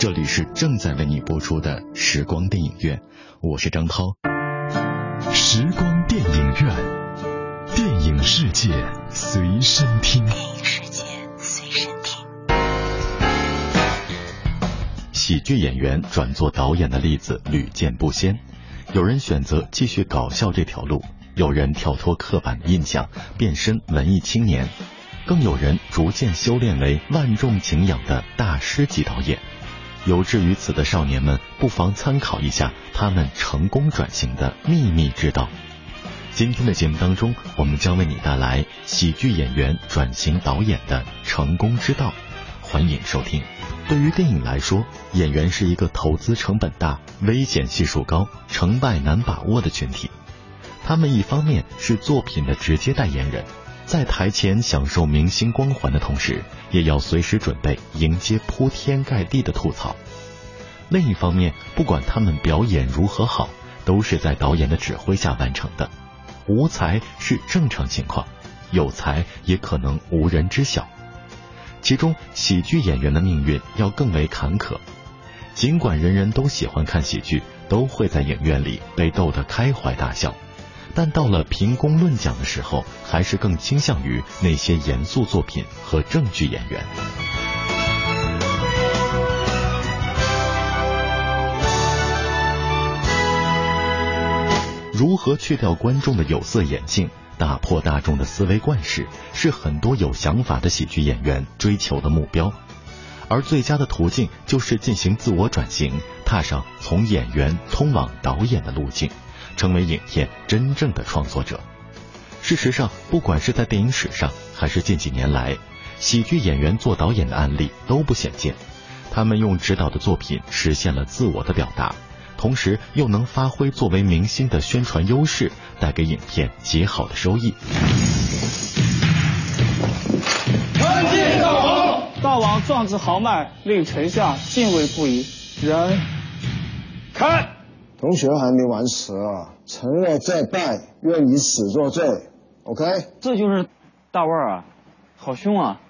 这里是正在为你播出的时光电影院，我是张涛。时光电影院，电影世界随身听。电影世界随身听。喜剧演员转做导演的例子屡见不鲜，有人选择继续搞笑这条路，有人跳脱刻板印象，变身文艺青年，更有人逐渐修炼为万众敬仰的大师级导演。有志于此的少年们，不妨参考一下他们成功转型的秘密之道。今天的节目当中，我们将为你带来喜剧演员转型导演的成功之道。欢迎收听。对于电影来说，演员是一个投资成本大、危险系数高、成败难把握的群体。他们一方面是作品的直接代言人。在台前享受明星光环的同时，也要随时准备迎接铺天盖地的吐槽。另一方面，不管他们表演如何好，都是在导演的指挥下完成的。无才是正常情况，有才也可能无人知晓。其中，喜剧演员的命运要更为坎坷。尽管人人都喜欢看喜剧，都会在影院里被逗得开怀大笑。但到了评功论奖的时候，还是更倾向于那些严肃作品和正剧演员。如何去掉观众的有色眼镜，打破大众的思维惯式，是很多有想法的喜剧演员追求的目标。而最佳的途径就是进行自我转型，踏上从演员通往导演的路径。成为影片真正的创作者。事实上，不管是在电影史上，还是近几年来，喜剧演员做导演的案例都不鲜见。他们用指导的作品实现了自我的表达，同时又能发挥作为明星的宣传优势，带给影片极好的收益。参见大王！大王壮志豪迈，令臣下敬畏不已。人，开。同学还没完词啊！承诺再拜，愿以死作罪。OK，这就是大腕儿啊，好凶啊！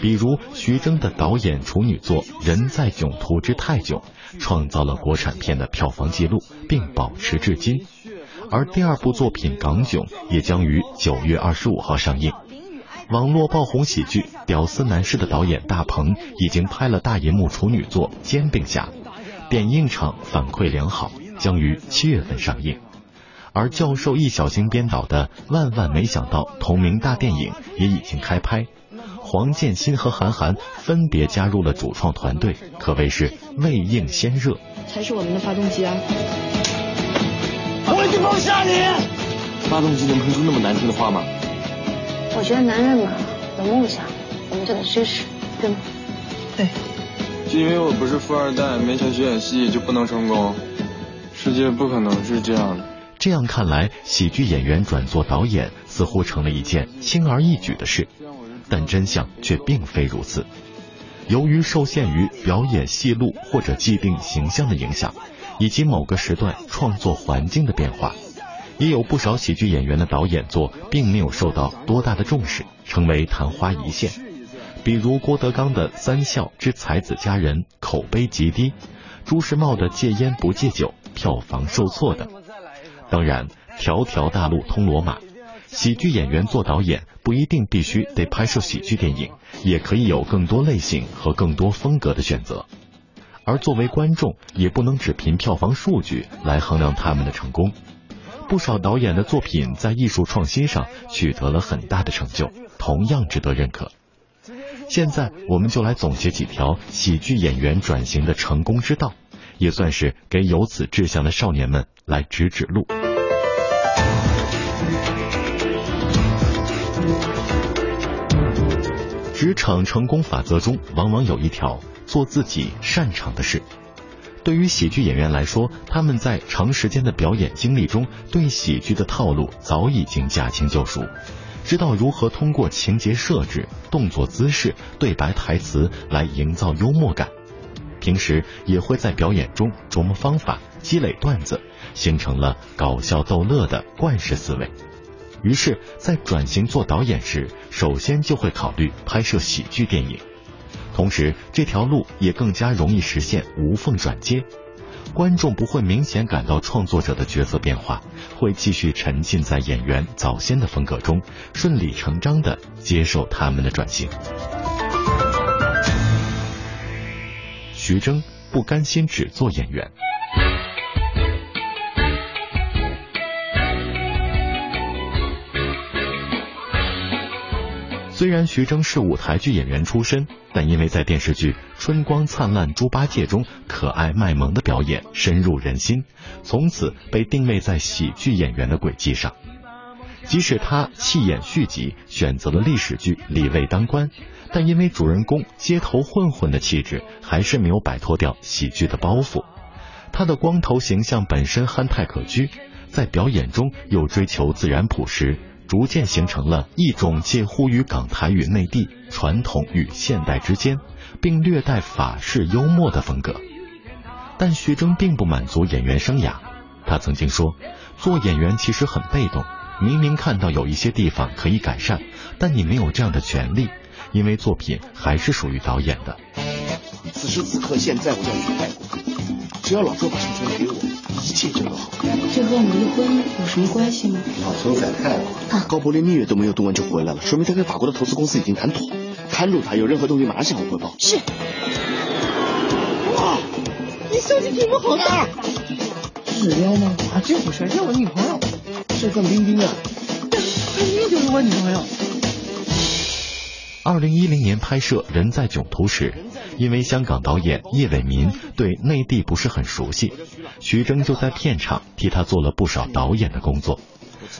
比如徐峥的导演处女作《人在囧途之泰囧》，创造了国产片的票房纪录，并保持至今。而第二部作品《港囧》也将于九月二十五号上映。网络爆红喜剧《屌丝男士》的导演大鹏已经拍了大银幕处女作《煎饼侠》，点映场反馈良好，将于七月份上映。而教授易小星编导的《万万没想到》同名大电影也已经开拍，黄建新和韩寒分别加入了主创团队，可谓是未映先热。才是我们的发动机啊！我已经放下你！发动机能喷出那么难听的话吗？我觉得男人嘛，有梦想，我们就得支持，对吗？对。就因为我不是富二代，没钱学演戏就不能成功？世界不可能是这样的。这样看来，喜剧演员转做导演似乎成了一件轻而易举的事，但真相却并非如此。由于受限于表演戏路或者既定形象的影响，以及某个时段创作环境的变化。也有不少喜剧演员的导演作并没有受到多大的重视，成为昙花一现。比如郭德纲的《三笑之才子佳人》口碑极低，朱时茂的《戒烟不戒酒》票房受挫等。当然，条条大路通罗马，喜剧演员做导演不一定必须得拍摄喜剧电影，也可以有更多类型和更多风格的选择。而作为观众，也不能只凭票房数据来衡量他们的成功。不少导演的作品在艺术创新上取得了很大的成就，同样值得认可。现在我们就来总结几条喜剧演员转型的成功之道，也算是给有此志向的少年们来指指路。职场成功法则中，往往有一条：做自己擅长的事。对于喜剧演员来说，他们在长时间的表演经历中，对喜剧的套路早已经驾轻就熟，知道如何通过情节设置、动作姿势、对白台词来营造幽默感。平时也会在表演中琢磨方法、积累段子，形成了搞笑逗乐的惯式思维。于是，在转型做导演时，首先就会考虑拍摄喜剧电影。同时这条路也更加容易实现无缝转接。观众不会明显感到创作者的角色变化，会继续沉浸在演员早先的风格中，顺理成章地接受他们的转型。徐峥不甘心只做演员。虽然徐峥是舞台剧演员出身，但因为在电视剧《春光灿烂猪八戒》中可爱卖萌的表演深入人心，从此被定位在喜剧演员的轨迹上。即使他弃演续集，选择了历史剧《李卫当官》，但因为主人公街头混混的气质，还是没有摆脱掉喜剧的包袱。他的光头形象本身憨态可掬，在表演中又追求自然朴实。逐渐形成了一种介乎于港台与内地、传统与现代之间，并略带法式幽默的风格。但徐峥并不满足演员生涯，他曾经说：“做演员其实很被动，明明看到有一些地方可以改善，但你没有这样的权利，因为作品还是属于导演的。”此时此刻，现在我要去泰国，只要老周把授权给我，一切就都好。这和我们离婚有什么关系吗？老周在泰国，高博连蜜月都没有度完就回来了，说明他跟法国的投资公司已经谈妥。看住他，有任何动静马上向我汇报。是。哇，你相机屏幕好大。指标吗？啊，这不是，是我女朋友，是范冰冰啊。冰冰就是我女朋友。二零一零年拍摄《人在囧途》时，因为香港导演叶伟民对内地不是很熟悉，徐峥就在片场替他做了不少导演的工作。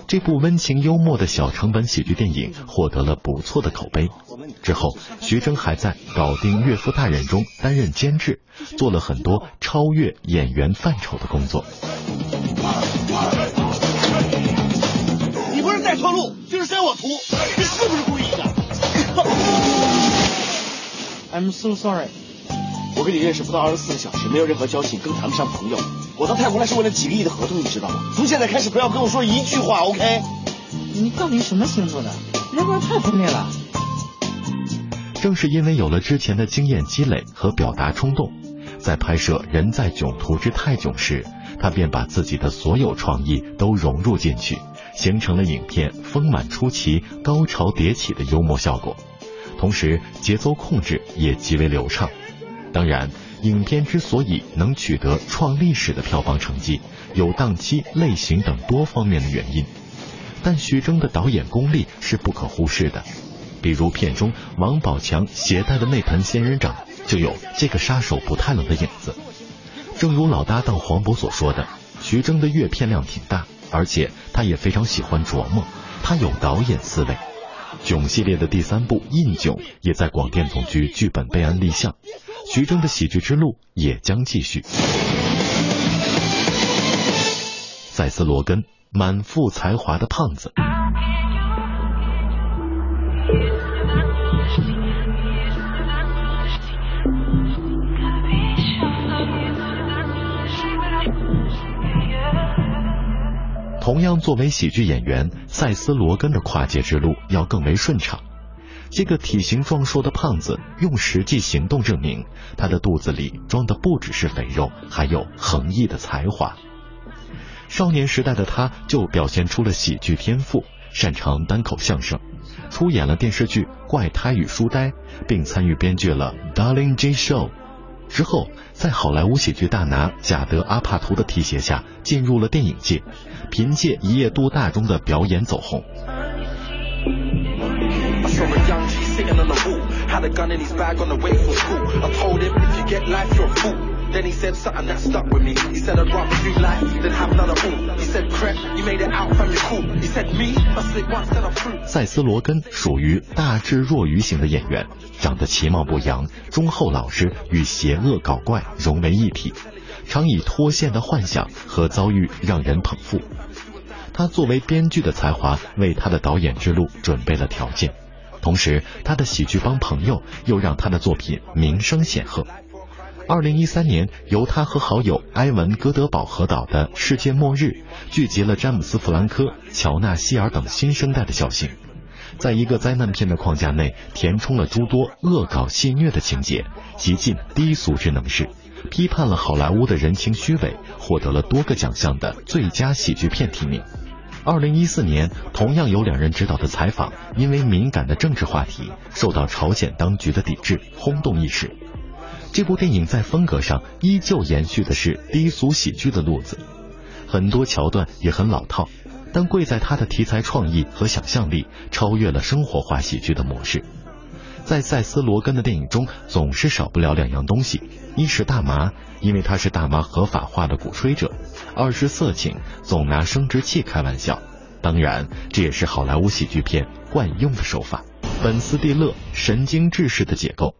这部温情幽默的小成本喜剧电影获得了不错的口碑。之后，徐峥还在《搞定岳父大人》中担任监制，做了很多超越演员范畴的工作。你不是在抄路，就是删我图，I'm so sorry。我跟你认识不到二十四个小时，没有任何交情，更谈不上朋友。我到泰国来是为了几个亿的合同，你知道吗？从现在开始不要跟我说一句话，OK？你到底什么星座的？要不然太分裂了。正是因为有了之前的经验积累和表达冲动，在拍摄《人在囧途之泰囧》时，他便把自己的所有创意都融入进去，形成了影片丰满出奇、高潮迭起的幽默效果。同时，节奏控制也极为流畅。当然，影片之所以能取得创历史的票房成绩，有档期、类型等多方面的原因。但徐峥的导演功力是不可忽视的。比如片中王宝强携带的那盆仙人掌，就有这个杀手不太冷的影子。正如老搭档黄渤所说的，徐峥的阅片量挺大，而且他也非常喜欢琢磨，他有导演思维。囧系列的第三部《印囧》也在广电总局剧本备案立项，徐峥的喜剧之路也将继续。塞斯·罗根，满腹才华的胖子。同样作为喜剧演员，塞斯·罗根的跨界之路要更为顺畅。这个体型壮硕的胖子用实际行动证明，他的肚子里装的不只是肥肉，还有横溢的才华。少年时代的他就表现出了喜剧天赋，擅长单口相声，出演了电视剧《怪胎与书呆》，并参与编剧了《Darling J Show》。之后，在好莱坞喜剧大拿贾德·阿帕图的提携下，进入了电影界，凭借《一夜度大》中的表演走红。塞斯·罗根属于大智若愚型的演员，长得其貌不扬，忠厚老实，与邪恶搞怪融为一体，常以脱线的幻想和遭遇让人捧腹。他作为编剧的才华，为他的导演之路准备了条件，同时他的喜剧帮朋友又让他的作品名声显赫。二零一三年，由他和好友埃文·戈德堡合导的《世界末日》，聚集了詹姆斯·弗兰科、乔纳·希尔等新生代的笑星。在一个灾难片的框架内填充了诸多恶搞戏谑的情节，极尽低俗之能事，批判了好莱坞的人情虚伪，获得了多个奖项的最佳喜剧片提名。二零一四年，同样由两人执导的采访，因为敏感的政治话题，受到朝鲜当局的抵制，轰动一时。这部电影在风格上依旧延续的是低俗喜剧的路子，很多桥段也很老套。但贵在它的题材创意和想象力，超越了生活化喜剧的模式。在塞斯·罗根的电影中，总是少不了两样东西：一是大麻，因为他是大麻合法化的鼓吹者；二是色情，总拿生殖器开玩笑。当然，这也是好莱坞喜剧片惯用的手法。本·斯蒂勒神经质式的解构。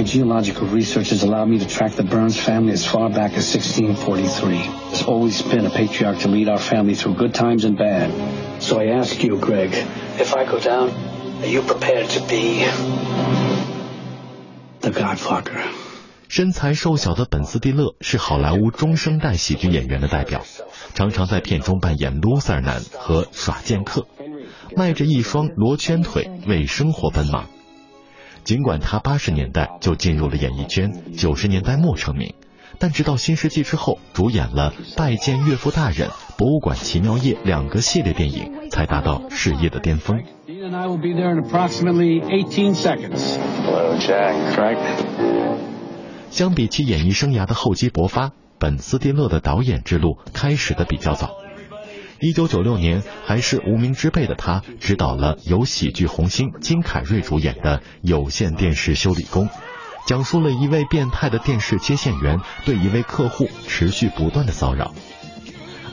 My geological research has allowed me to track the Burns family as far back as 1643. There's always been a patriarch to lead our family through good times and bad. So I ask you, Greg, if I go down, are you prepared to be the Godfather? 身材瘦小的本·斯蒂勒是好莱坞中生代喜剧演员的代表，常常在片中扮演 loser 男和耍剑客，迈着一双罗圈腿为生活奔忙。 尽管他八十年代就进入了演艺圈，九十年代末成名，但直到新世纪之后，主演了《拜见岳父大人》《博物馆奇妙夜》两个系列电影，才达到事业的巅峰。相比其演艺生涯的厚积薄发，本·斯蒂勒的导演之路开始的比较早。一九九六年，还是无名之辈的他，执导了由喜剧红星金凯瑞主演的有线电视修理工，讲述了一位变态的电视接线员对一位客户持续不断的骚扰。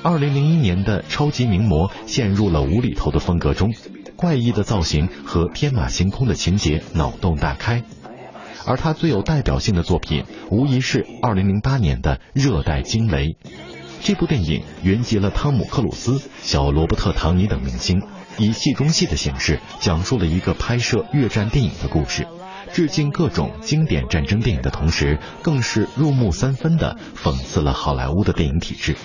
二零零一年的超级名模陷入了无厘头的风格中，怪异的造型和天马行空的情节脑洞大开。而他最有代表性的作品，无疑是二零零八年的《热带惊雷》。这部电影云集了汤姆·克鲁斯、小罗伯特·唐尼等明星，以戏中戏的形式讲述了一个拍摄越战电影的故事，致敬各种经典战争电影的同时，更是入木三分的讽刺了好莱坞的电影体制。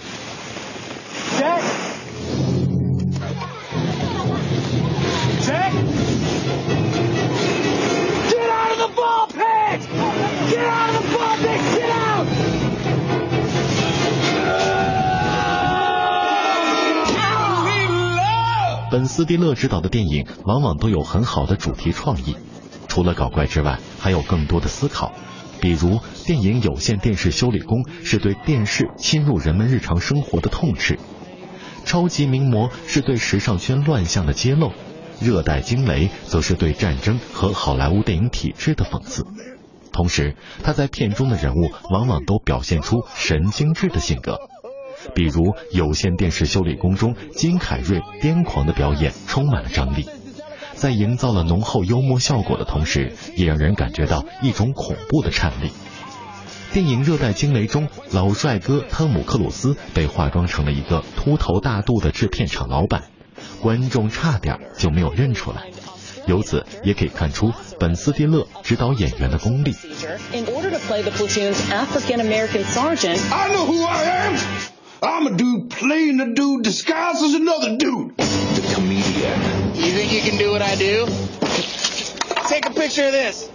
本·斯蒂勒执导的电影往往都有很好的主题创意，除了搞怪之外，还有更多的思考。比如，电影《有线电视修理工》是对电视侵入人们日常生活的痛斥，《超级名模》是对时尚圈乱象的揭露，《热带惊雷》则是对战争和好莱坞电影体制的讽刺。同时，他在片中的人物往往都表现出神经质的性格。比如有线电视修理工中，金凯瑞癫狂的表演充满了张力，在营造了浓厚幽默效果的同时，也让人感觉到一种恐怖的颤栗。电影《热带惊雷》中，老帅哥汤姆·克鲁斯被化妆成了一个秃头大肚的制片厂老板，观众差点就没有认出来。由此也可以看出本·斯蒂勒指导演员的功力。I'm a dude playing a dude disguised as another dude. The comedian. You think you can do what I do? Take a picture of this.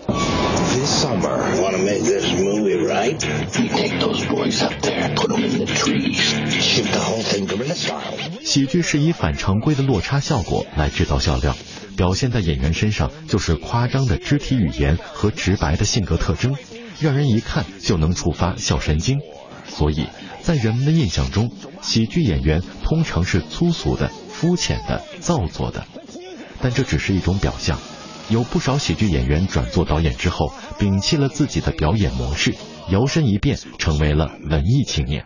This summer. Want to make this movie right? You take those boys up there, put them in the trees, shoot the whole thing guerrilla style. 喜剧是以反常规的落差效果来制造笑料，表现在演员身上就是夸张的肢体语言和直白的性格特征，让人一看就能触发笑神经。所以在人们的印象中，喜剧演员通常是粗俗的、肤浅的、造作的。但这只是一种表象，有不少喜剧演员转做导演之后，摒弃了自己的表演模式，摇身一变成为了文艺青年，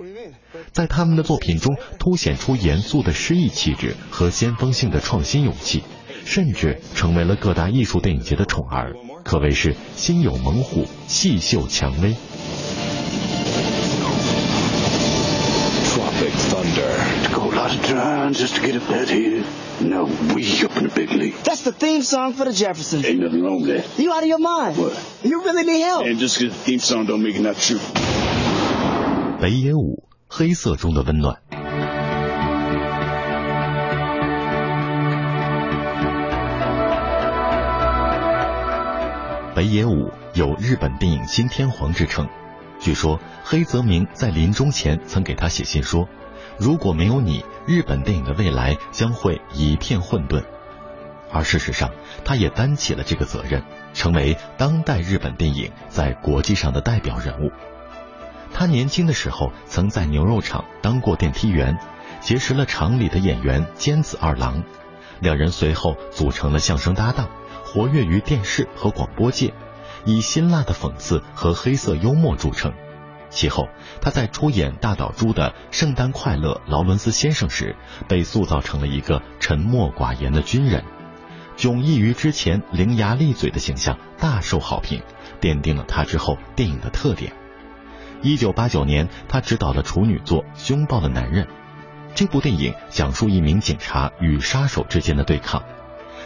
在他们的作品中凸显出严肃的诗意气质和先锋性的创新勇气，甚至成为了各大艺术电影节的宠儿，可谓是心有猛虎，细嗅蔷薇。北野武，黑色中的温暖。北野武有日本电影新天皇之称，据说黑泽明在临终前曾给他写信说，如果没有你。日本电影的未来将会一片混沌。”而事实上，他也担起了这个责任，成为当代日本电影在国际上的代表人物。他年轻的时候曾在牛肉厂当过电梯员，结识了厂里的演员尖子二郎，两人随后组成了相声搭档，活跃于电视和广播界。以辛辣的讽刺和黑色幽默著称。其后，他在出演大岛渚的《圣诞快乐，劳伦斯先生》时，被塑造成了一个沉默寡言的军人，迥异于之前伶牙俐嘴的形象，大受好评，奠定了他之后电影的特点。一九八九年，他执导了处女作《凶暴的男人》，这部电影讲述一名警察与杀手之间的对抗。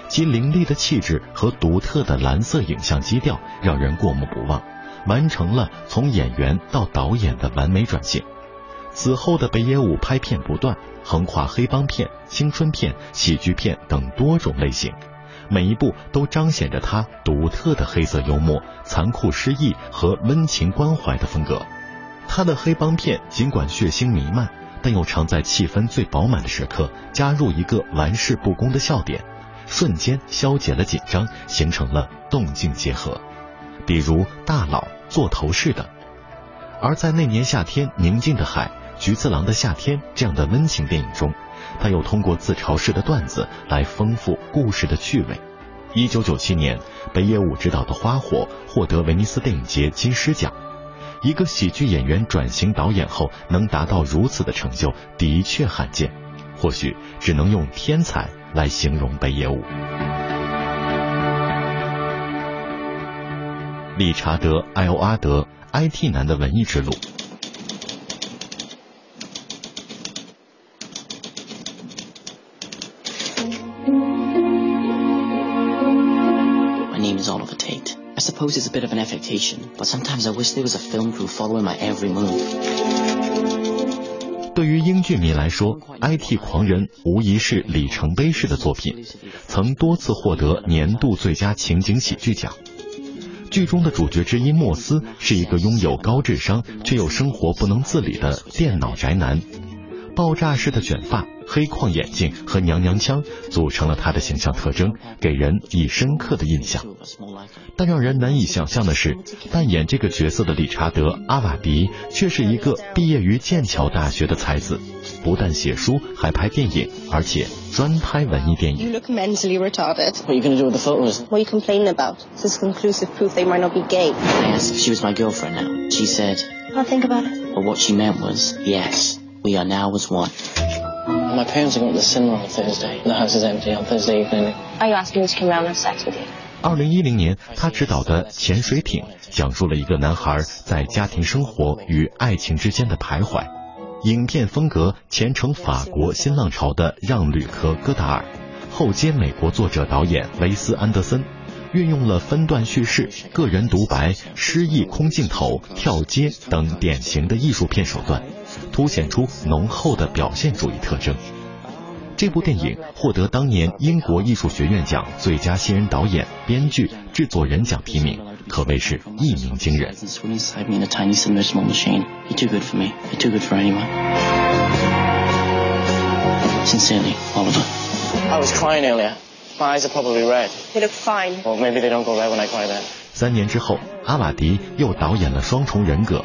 其凌厉的气质和独特的蓝色影像基调让人过目不忘，完成了从演员到导演的完美转型。此后的北野武拍片不断，横跨黑帮片、青春片、喜剧片等多种类型，每一部都彰显着他独特的黑色幽默、残酷诗意和温情关怀的风格。他的黑帮片尽管血腥弥漫，但又常在气氛最饱满的时刻加入一个玩世不恭的笑点。瞬间消解了紧张，形成了动静结合，比如《大佬》《做头饰的》。而在那年夏天，《宁静的海》《菊次郎的夏天》这样的温情电影中，他又通过自嘲式的段子来丰富故事的趣味。一九九七年，北野武执导的《花火》获得威尼斯电影节金狮奖。一个喜剧演员转型导演后能达到如此的成就，的确罕见。或许只能用天才。来形容北野武。理查德·艾欧阿德，IT 男的文艺之路。My name is Oliver Tate. I suppose it's a bit of an affectation, but sometimes I wish there was a film crew following my every move. 对于英剧迷来说，《IT 狂人》无疑是里程碑式的作品，曾多次获得年度最佳情景喜剧奖。剧中的主角之一莫斯是一个拥有高智商却又生活不能自理的电脑宅男，爆炸式的卷发。黑框眼镜和娘娘腔组成了他的形象特征，给人以深刻的印象。但让人难以想象的是，扮演这个角色的理查德·阿瓦迪却是一个毕业于剑桥大学的才子，不但写书，还拍电影，而且专拍文艺电影。You look mentally retarded. What are you going to do with the photos? What are you complaining about? This is conclusive proof they might not be gay. I asked if she was my girlfriend now. She said, I'll think about it. But what she meant was, yes, we are now as one. My parents are going to the cinema on Thursday. The house is empty on Thursday evening. Are you asking me to come round and have sex with you? 二零一零年，他执导的《潜水艇》讲述了一个男孩在家庭生活与爱情之间的徘徊。影片风格前承法国新浪潮的让·吕克·戈达尔，后接美国作者导演雷斯·安德森，运用了分段叙事、个人独白、诗意空镜头、跳接等典型的艺术片手段。凸显出浓厚的表现主义特征。这部电影获得当年英国艺术学院奖最佳新人导演、编剧、制作人奖提名，可谓是一鸣惊人。Sincerely, Oliver. I was crying earlier. My eyes are probably red. They look fine. Or maybe they don't go red when I cry then. 三年之后，阿瓦迪又导演了《双重人格》。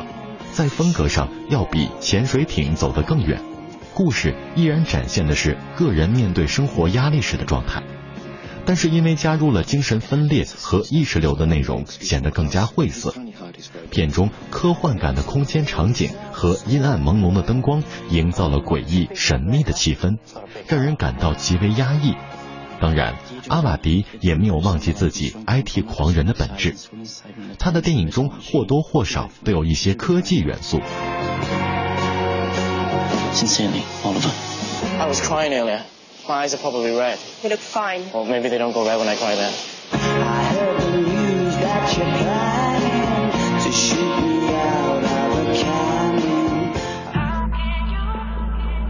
在风格上要比潜水艇走得更远，故事依然展现的是个人面对生活压力时的状态，但是因为加入了精神分裂和意识流的内容，显得更加晦涩。片中科幻感的空间场景和阴暗朦胧的灯光，营造了诡异神秘的气氛，让人感到极为压抑。当然，阿瓦迪也没有忘记自己 IT 狂人的本质。他的电影中或多或少都有一些科技元素。Sincerely, Oliver. I was crying earlier. My eyes are probably red. They look fine. Well, maybe they don't go red when I cry then. I